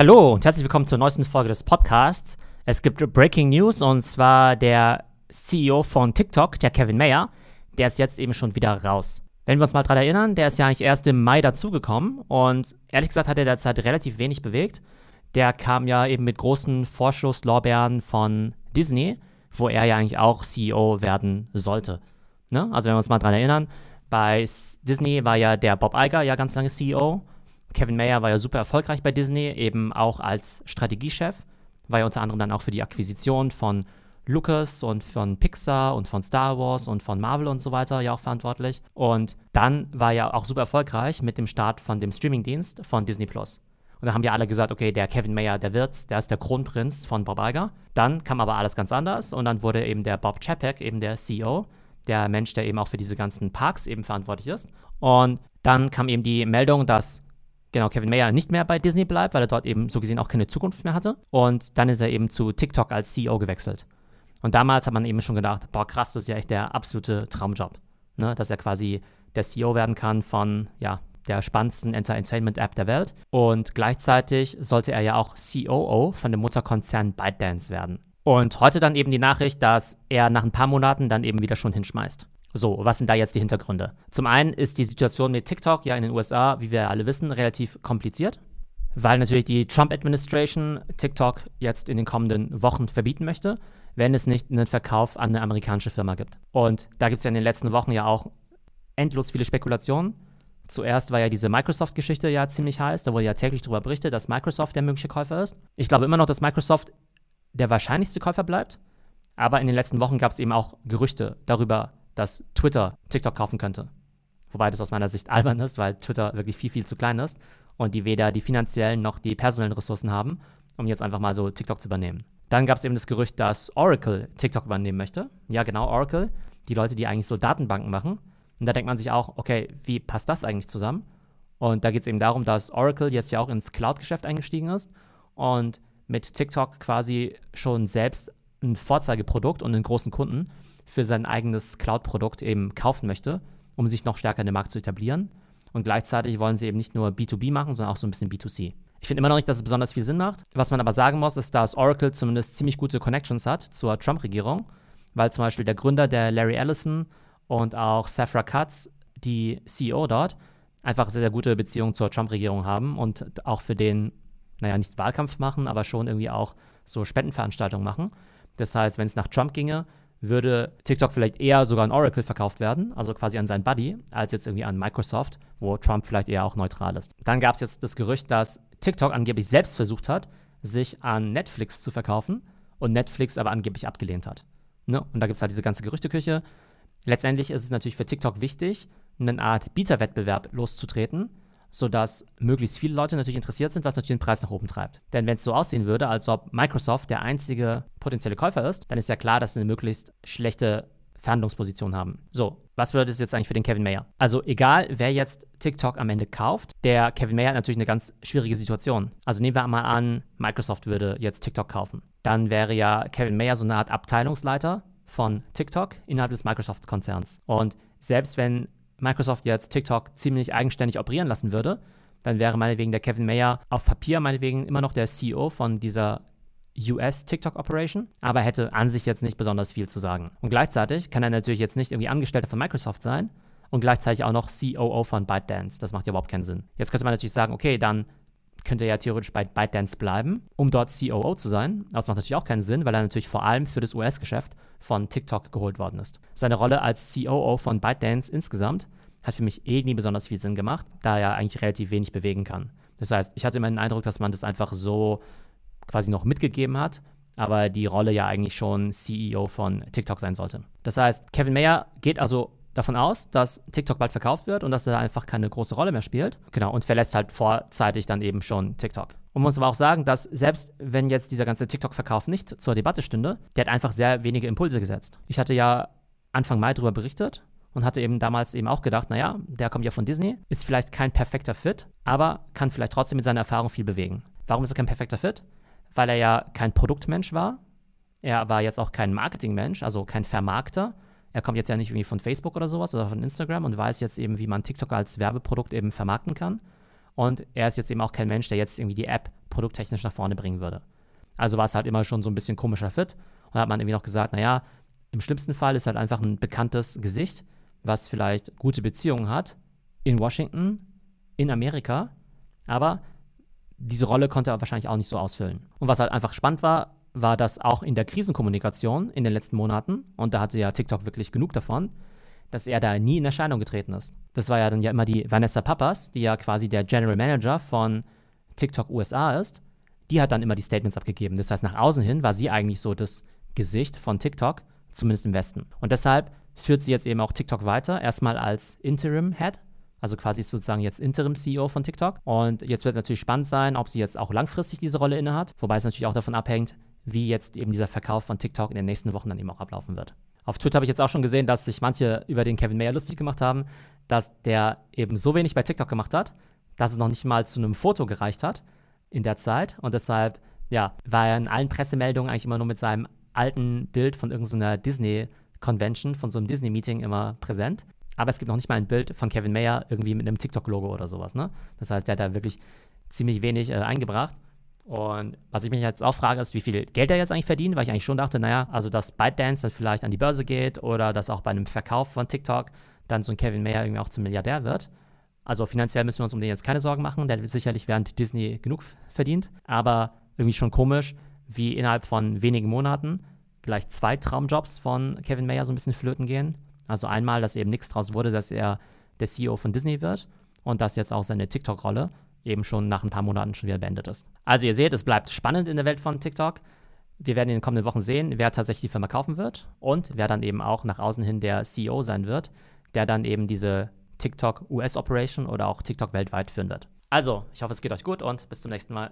Hallo und herzlich willkommen zur neuesten Folge des Podcasts. Es gibt Breaking News und zwar der CEO von TikTok, der Kevin Mayer, der ist jetzt eben schon wieder raus. Wenn wir uns mal dran erinnern, der ist ja eigentlich erst im Mai dazugekommen und ehrlich gesagt hat er derzeit relativ wenig bewegt. Der kam ja eben mit großen Vorschusslorbeeren von Disney, wo er ja eigentlich auch CEO werden sollte. Ne? Also wenn wir uns mal dran erinnern, bei Disney war ja der Bob Iger ja ganz lange CEO. Kevin Mayer war ja super erfolgreich bei Disney, eben auch als Strategiechef. War ja unter anderem dann auch für die Akquisition von Lucas und von Pixar und von Star Wars und von Marvel und so weiter ja auch verantwortlich. Und dann war er auch super erfolgreich mit dem Start von dem Streamingdienst von Disney Plus. Und da haben ja alle gesagt, okay, der Kevin Mayer, der wird's, der ist der Kronprinz von Bob Iger. Dann kam aber alles ganz anders und dann wurde eben der Bob Chapek eben der CEO, der Mensch, der eben auch für diese ganzen Parks eben verantwortlich ist. Und dann kam eben die Meldung, dass genau Kevin Mayer nicht mehr bei Disney bleibt, weil er dort eben so gesehen auch keine Zukunft mehr hatte. Und dann ist er eben zu TikTok als CEO gewechselt. Und damals hat man eben schon gedacht, boah, krass, das ist ja echt der absolute Traumjob. Ne? Dass er quasi der CEO werden kann von, ja, der spannendsten Entertainment-App der Welt. Und gleichzeitig sollte er ja auch COO von dem Mutterkonzern ByteDance werden. Und heute dann eben die Nachricht, dass er nach ein paar Monaten dann eben wieder schon hinschmeißt. So, was sind da jetzt die Hintergründe? Zum einen ist die Situation mit TikTok ja in den USA, wie wir alle wissen, relativ kompliziert, weil natürlich die Trump-Administration TikTok jetzt in den kommenden Wochen verbieten möchte wenn es nicht einen Verkauf an eine amerikanische Firma gibt. Und da gibt es ja in den letzten Wochen ja auch endlos viele Spekulationen. Zuerst war ja diese Microsoft-Geschichte ja ziemlich heiß. Da wurde ja täglich darüber berichtet, dass Microsoft der mögliche Käufer ist. Ich glaube immer noch, dass Microsoft der wahrscheinlichste Käufer bleibt. Aber in den letzten Wochen gab es eben auch Gerüchte darüber, dass Twitter TikTok kaufen könnte. Wobei das aus meiner Sicht albern ist, weil Twitter wirklich viel, viel zu klein ist und die weder die finanziellen noch die personellen Ressourcen haben, um jetzt einfach mal so TikTok zu übernehmen. Dann gab es eben das Gerücht, dass Oracle TikTok übernehmen möchte. Ja, genau, Oracle. Die Leute, die eigentlich so Datenbanken machen. Und da denkt man sich auch, okay, wie passt das eigentlich zusammen? Und da geht es eben darum, dass Oracle jetzt ja auch ins Cloud-Geschäft eingestiegen ist und mit TikTok quasi schon selbst ein Vorzeigeprodukt und einen großen Kunden für sein eigenes Cloud-Produkt eben kaufen möchte, um sich noch stärker in den Markt zu etablieren. Und gleichzeitig wollen sie eben nicht nur B2B machen, sondern auch so ein bisschen B2C. Ich finde immer noch nicht, dass es besonders viel Sinn macht. Was man aber sagen muss, ist, dass Oracle zumindest ziemlich gute Connections hat zur Trump-Regierung, weil zum Beispiel der Gründer, der Larry Ellison und auch Safra Katz, die CEO dort, einfach sehr, sehr gute Beziehungen zur Trump-Regierung haben und auch für den, naja, nicht Wahlkampf machen, aber schon irgendwie auch so Spendenveranstaltungen machen. Das heißt, wenn es nach Trump ginge, würde TikTok vielleicht eher sogar an Oracle verkauft werden, also quasi an seinen Buddy, als jetzt irgendwie an Microsoft, wo Trump vielleicht eher auch neutral ist. Dann gab es jetzt das Gerücht, dass TikTok angeblich selbst versucht hat, sich an Netflix zu verkaufen und Netflix aber angeblich abgelehnt hat. Ne? Und da gibt es halt diese ganze Gerüchteküche. Letztendlich ist es natürlich für TikTok wichtig, eine Art Bieterwettbewerb loszutreten, sodass möglichst viele Leute natürlich interessiert sind, was natürlich den Preis nach oben treibt. Denn wenn es so aussehen würde, als ob Microsoft der einzige potenzielle Käufer ist, dann ist ja klar, dass sie eine möglichst schlechte Verhandlungsposition haben. So, was bedeutet das jetzt eigentlich für den Kevin Mayer? Also egal, wer jetzt TikTok am Ende kauft, der Kevin Mayer hat natürlich eine ganz schwierige Situation. Also nehmen wir mal an, Microsoft würde jetzt TikTok kaufen. Dann wäre ja Kevin Mayer so eine Art Abteilungsleiter von TikTok innerhalb des Microsoft-Konzerns. Und selbst wenn Microsoft jetzt TikTok ziemlich eigenständig operieren lassen würde, dann wäre meinetwegen der Kevin Mayer auf Papier meinetwegen immer noch der CEO von dieser US TikTok Operation, aber hätte an sich jetzt nicht besonders viel zu sagen. Und gleichzeitig kann er natürlich jetzt nicht irgendwie Angestellter von Microsoft sein und gleichzeitig auch noch COO von ByteDance. Das macht ja überhaupt keinen Sinn. Jetzt könnte man natürlich sagen, okay, dann könnte ja theoretisch bei ByteDance bleiben, um dort COO zu sein. Das macht natürlich auch keinen Sinn, weil er natürlich vor allem für das US-Geschäft von TikTok geholt worden ist. Seine Rolle als COO von ByteDance insgesamt hat für mich eh nie besonders viel Sinn gemacht, da er eigentlich relativ wenig bewegen kann. Das heißt, ich hatte immer den Eindruck, dass man das einfach so quasi noch mitgegeben hat, aber die Rolle ja eigentlich schon CEO von TikTok sein sollte. Das heißt, Kevin Mayer geht also davon aus, dass TikTok bald verkauft wird und dass er einfach keine große Rolle mehr spielt. Genau, und verlässt halt vorzeitig dann eben schon TikTok. Und muss aber auch sagen, dass selbst wenn jetzt dieser ganze TikTok-Verkauf nicht zur Debatte stünde, der hat einfach sehr wenige Impulse gesetzt. Ich hatte ja Anfang Mai darüber berichtet und hatte eben damals eben auch gedacht, naja, der kommt ja von Disney, ist vielleicht kein perfekter Fit, aber kann vielleicht trotzdem mit seiner Erfahrung viel bewegen. Warum ist er kein perfekter Fit? weil er ja kein Produktmensch war. Er war jetzt auch kein Marketingmensch, also kein Vermarkter. Er kommt jetzt ja nicht irgendwie von Facebook oder sowas oder von Instagram und weiß jetzt eben, wie man TikTok als Werbeprodukt eben vermarkten kann. Und er ist jetzt eben auch kein Mensch, der jetzt irgendwie die App produkttechnisch nach vorne bringen würde. Also war es halt immer schon so ein bisschen komischer Fit. Und da hat man irgendwie noch gesagt, naja, im schlimmsten Fall ist halt einfach ein bekanntes Gesicht, was vielleicht gute Beziehungen hat in Washington, in Amerika, aber diese Rolle konnte er wahrscheinlich auch nicht so ausfüllen. Und was halt einfach spannend war, war, dass auch in der Krisenkommunikation in den letzten Monaten, und da hatte ja TikTok wirklich genug davon, dass er da nie in Erscheinung getreten ist. Das war ja dann ja immer die Vanessa Pappas, die ja quasi der General Manager von TikTok USA ist. Die hat dann immer die Statements abgegeben. Das heißt, nach außen hin war sie eigentlich so das Gesicht von TikTok, zumindest im Westen. Und deshalb führt sie jetzt eben auch TikTok weiter, erstmal als Interim Head, also quasi sozusagen jetzt Interim-CEO von TikTok. Und jetzt wird natürlich spannend sein, ob sie jetzt auch langfristig diese Rolle innehat, wobei es natürlich auch davon abhängt, wie jetzt eben dieser Verkauf von TikTok in den nächsten Wochen dann eben auch ablaufen wird. Auf Twitter habe ich jetzt auch schon gesehen, dass sich manche über den Kevin Mayer lustig gemacht haben, dass der eben so wenig bei TikTok gemacht hat, dass es noch nicht mal zu einem Foto gereicht hat in der Zeit. Und deshalb, ja, war er in allen Pressemeldungen eigentlich immer nur mit seinem alten Bild von irgendeiner Disney-Convention, von so einem Disney-Meeting immer präsent. Aber es gibt noch nicht mal ein Bild von Kevin Mayer irgendwie mit einem TikTok-Logo oder sowas. Ne? Das heißt, der hat da wirklich ziemlich wenig äh, eingebracht. Und was ich mich jetzt auch frage, ist, wie viel Geld er jetzt eigentlich verdient, weil ich eigentlich schon dachte, naja, also dass ByteDance dann vielleicht an die Börse geht oder dass auch bei einem Verkauf von TikTok dann so ein Kevin Mayer irgendwie auch zum Milliardär wird. Also finanziell müssen wir uns um den jetzt keine Sorgen machen, der wird sicherlich während Disney genug verdient, aber irgendwie schon komisch, wie innerhalb von wenigen Monaten vielleicht zwei Traumjobs von Kevin Mayer so ein bisschen flöten gehen. Also einmal, dass eben nichts draus wurde, dass er der CEO von Disney wird und dass jetzt auch seine TikTok-Rolle eben schon nach ein paar Monaten schon wieder beendet ist. Also ihr seht, es bleibt spannend in der Welt von TikTok. Wir werden in den kommenden Wochen sehen, wer tatsächlich die Firma kaufen wird und wer dann eben auch nach außen hin der CEO sein wird, der dann eben diese TikTok US Operation oder auch TikTok weltweit führen wird. Also, ich hoffe, es geht euch gut und bis zum nächsten Mal.